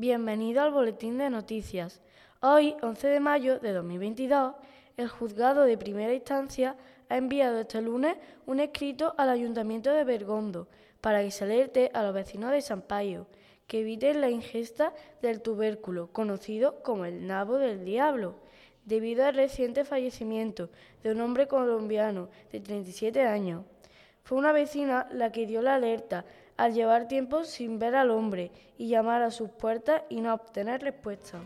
Bienvenido al Boletín de Noticias. Hoy, 11 de mayo de 2022, el juzgado de primera instancia ha enviado este lunes un escrito al Ayuntamiento de Bergondo para que se alerte a los vecinos de San Payo que eviten la ingesta del tubérculo, conocido como el nabo del diablo, debido al reciente fallecimiento de un hombre colombiano de 37 años. Fue una vecina la que dio la alerta al llevar tiempo sin ver al hombre y llamar a sus puertas y no obtener respuesta.